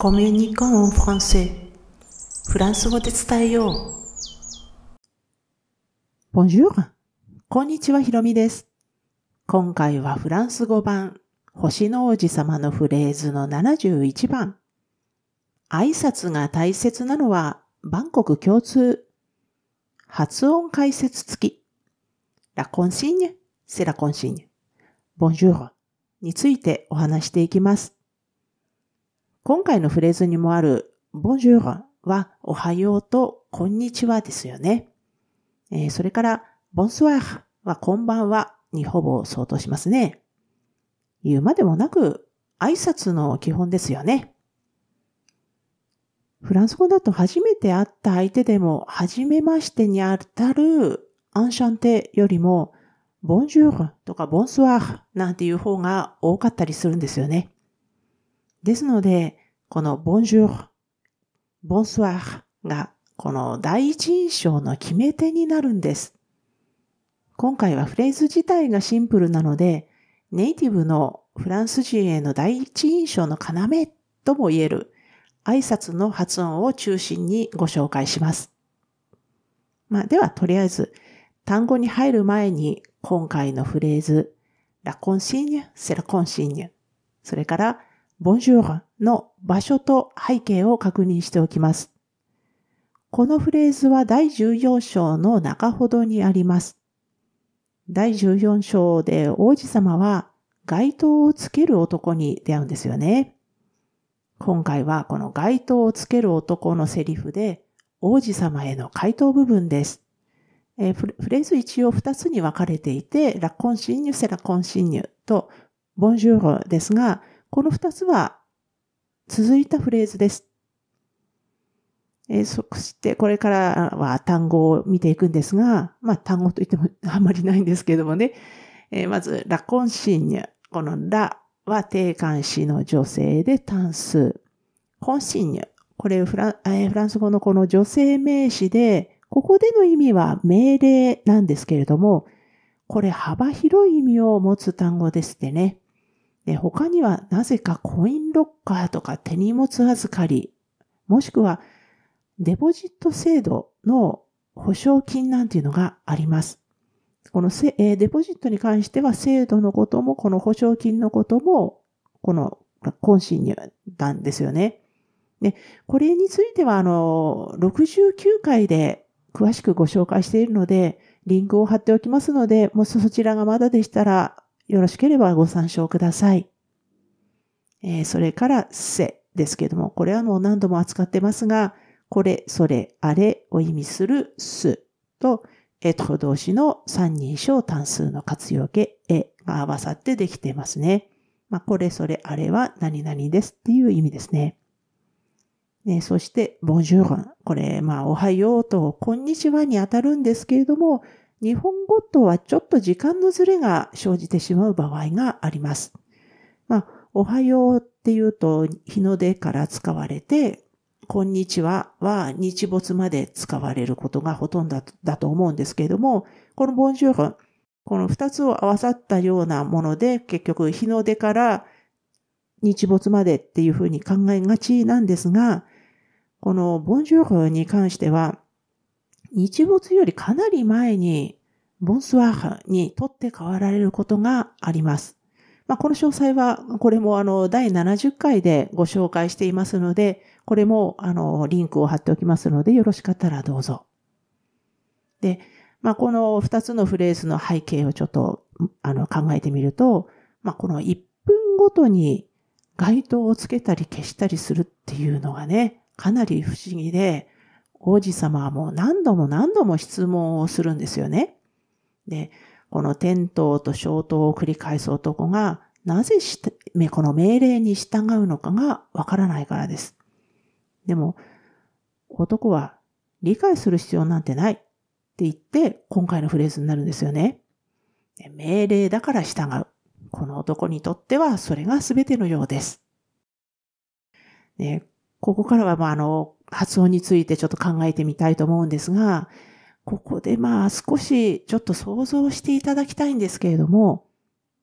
コミュニコンフランセフランス語で伝えよう。Bonjour! こんにちは、ひろみです。今回はフランス語版、星の王子様のフレーズの71番。挨拶が大切なのは、バンコク共通。発音解説付き。La consigne, c'est la consigne. Bonjour についてお話していきます。今回のフレーズにもある Bonjour はおはようとこんにちはですよね。えー、それから Bonsoir はこんばんはにほぼ相当しますね。言うまでもなく挨拶の基本ですよね。フランス語だと初めて会った相手でも、初めましてにあたるアンシャンテよりも、ボンジュールとかボンスワーなんていう方が多かったりするんですよね。ですので、このボンジュール、ボンスワーがこの第一印象の決め手になるんです。今回はフレーズ自体がシンプルなので、ネイティブのフランス人への第一印象の要とも言える挨拶の発音を中心にご紹介します。まあ、では、とりあえず、単語に入る前に今回のフレーズ、ラコンシーニュ、セラコンシーニュ、それから、ボンジュールの場所と背景を確認しておきます。このフレーズは第14章の中ほどにあります。第14章で王子様は街灯をつける男に出会うんですよね。今回はこの街灯をつける男のセリフで王子様への回答部分です。えー、フレーズ一応二つに分かれていて、ラコンシンニュ、セラコンシンニュとボンジュールですが、この二つは続いたフレーズです。えー、そしてこれからは単語を見ていくんですが、まあ単語といってもあんまりないんですけどもね、えー、まずラコンシンニュ、このラは定冠詞の女性で単数。コンシンニュ。これフラン、フランス語のこの女性名詞で、ここでの意味は命令なんですけれども、これ幅広い意味を持つ単語ですってね。で他にはなぜかコインロッカーとか手荷物預かり、もしくはデポジット制度の保証金なんていうのがあります。このせ、え、デポジットに関しては制度のことも、この保証金のことも、この懇親になんですよね。で、これについては、あの、69回で詳しくご紹介しているので、リンクを貼っておきますので、もしそちらがまだでしたら、よろしければご参照ください。えー、それから、せですけども、これはもう何度も扱ってますが、これ、それ、あれを意味するすと、えと動詞の三人称単数の活用形、えが合わさってできてますね。まあ、これそれあれは何々ですっていう意味ですね。ねそして、ボンジュール。これ、まあ、おはようと、こんにちはにあたるんですけれども、日本語とはちょっと時間のずれが生じてしまう場合があります。まあ、おはようっていうと、日の出から使われて、こんにちはは日没まで使われることがほとんどだと思うんですけれども、このボンジュール、この二つを合わさったようなもので、結局日の出から日没までっていうふうに考えがちなんですが、このボンジュールに関しては、日没よりかなり前に、ボンスワーハに取って代わられることがあります。まあ、この詳細は、これもあの、第70回でご紹介していますので、これも、あの、リンクを貼っておきますので、よろしかったらどうぞ。で、まあ、この二つのフレーズの背景をちょっと、あの、考えてみると、まあ、この1分ごとに街灯をつけたり消したりするっていうのがね、かなり不思議で、王子様はもう何度も何度も質問をするんですよね。で、この天灯と小灯を繰り返す男が、なぜしてこの命令に従うのかがわからないからです。でも、男は理解する必要なんてないって言って、今回のフレーズになるんですよね。命令だから従う。この男にとってはそれが全てのようです。ね、ここからは、まあ、あの、発音についてちょっと考えてみたいと思うんですが、ここでまあ少しちょっと想像していただきたいんですけれども、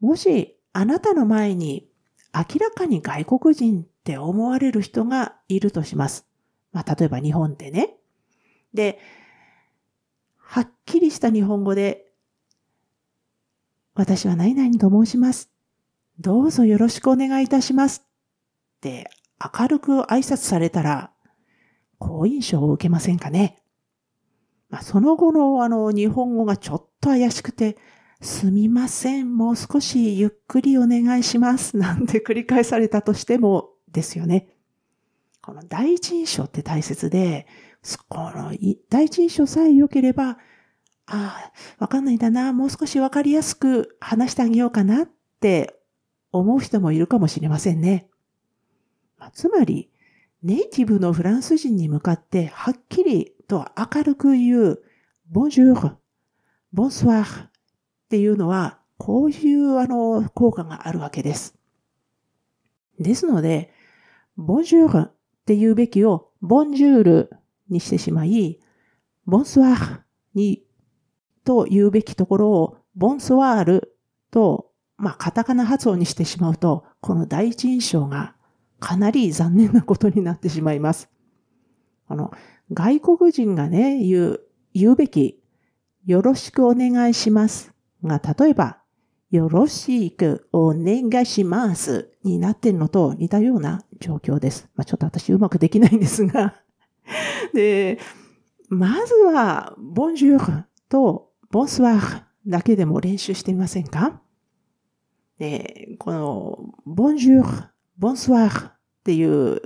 もしあなたの前に明らかに外国人って思われる人がいるとします。まあ、例えば日本でね。で、はっきりした日本語で、私は何々と申します。どうぞよろしくお願いいたします。って明るく挨拶されたら、好印象を受けませんかね？まあ、その後のあの日本語がちょっと怪しくて、すみません、もう少しゆっくりお願いします。なんて繰り返されたとしてもですよね。この第一印象って大切で、この第一印象さえ良ければ、ああ、わかんないんだな、もう少しわかりやすく話してあげようかなって思う人もいるかもしれませんね。まあ、つまり、ネイティブのフランス人に向かってはっきりと明るく言う、ボンジュール、ボンスワーっていうのは、こういうあの効果があるわけです。ですので、ボンジュールって言うべきをボンジュールにしてしまい、ボンスワーにと言うべきところをボンスワールと、まあ、カタカナ発音にしてしまうと、この第一印象がかなり残念なことになってしまいます。あの、外国人がね、言う、言うべき、よろしくお願いしますが、例えば、よろしくお願いしますになってるのと似たような状況です。まあ、ちょっと私うまくできないんですが。で、まずは、ボンジュールとボンスワーだけでも練習してみませんか？で、この、ボンジュール、ボンスワーっていう、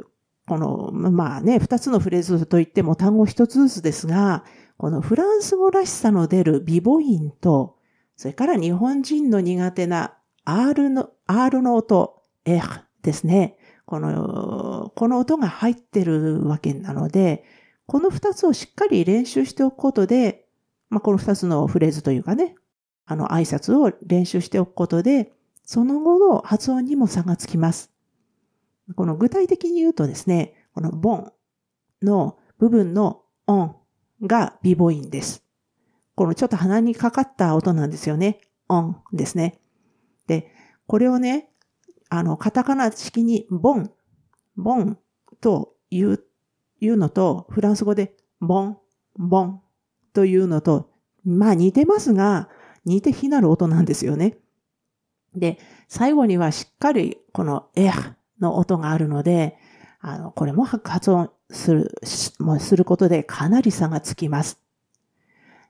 この、まあね、二つのフレーズといっても単語一つずつですが、このフランス語らしさの出るビボインと、それから日本人の苦手な R の、R の音、エですね。この、この音が入ってるわけなので、この二つをしっかり練習しておくことで、まあ、この二つのフレーズというかね、あの挨拶を練習しておくことで、その後の発音にも差がつきます。この具体的に言うとですね、このボンの部分のオンがビボインです。このちょっと鼻にかかった音なんですよね。オンですね。で、これをね、あの、カタカナ式にボン、ボンと言う、言うのと、フランス語でボン、ボンというのと、まあ似てますが、似て非なる音なんですよね。で、最後にはしっかりこのエアの音があるので、あの、これも発音する、もすることでかなり差がつきます。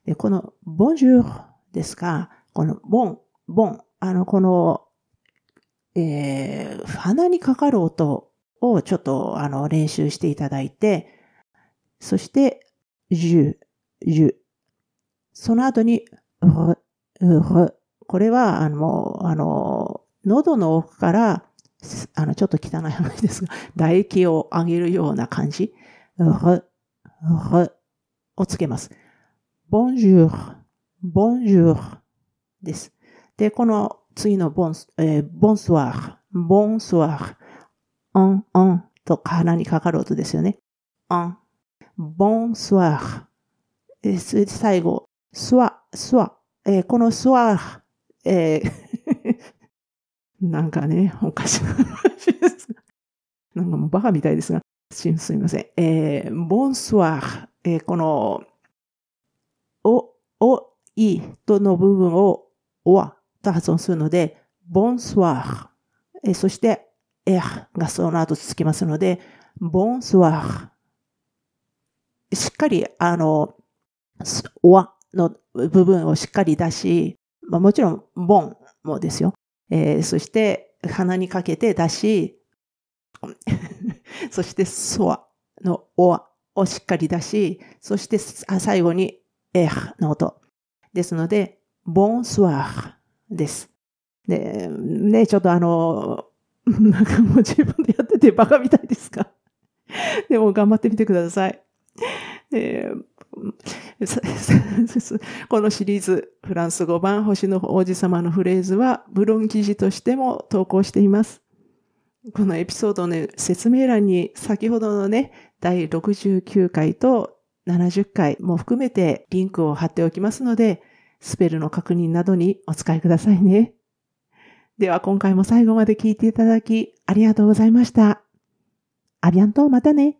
で、この、ボンジュールですが、この、ボン、ボン、あの、この、えー、鼻にかかる音をちょっと、あの、練習していただいて、そして、ジュ、ジュ。その後に、ううこれは、あの、あの、喉の奥から、あの、ちょっと汚い話ですが、唾液を上げるような感じ、をつけます。ボンジュール、ボンジュールです。で、この次のボンス、えー、ボンスワール、ボンスワール、オン、オンと鼻にかかる音ですよね。オン、ボンスワール。えー、最後、スワ、スワ、えー、このスワール、えーなんかね、おかしな話です。なんかもうバカみたいですが、すみません。えー、bonsoir, えー、このお、お、いとの部分を、おわと発音するので、ボンスワー。えそして、エアがその後続きますので、ボンスワー。しっかり、あの、おわの部分をしっかり出し、まあ、もちろん、ボンもですよ。えー、そして、鼻にかけて出し、そして、ソワのおわをしっかり出し、そして、最後にエーの音。ですので、ボンスワーです。で、ね、ちょっとあの、なんかもう自分でやっててバカみたいですかでも頑張ってみてください。このシリーズ、フランス語版星の王子様のフレーズは、ブロン記事としても投稿しています。このエピソードの説明欄に先ほどのね、第69回と70回も含めてリンクを貼っておきますので、スペルの確認などにお使いくださいね。では今回も最後まで聞いていただきありがとうございました。アビアントまたね。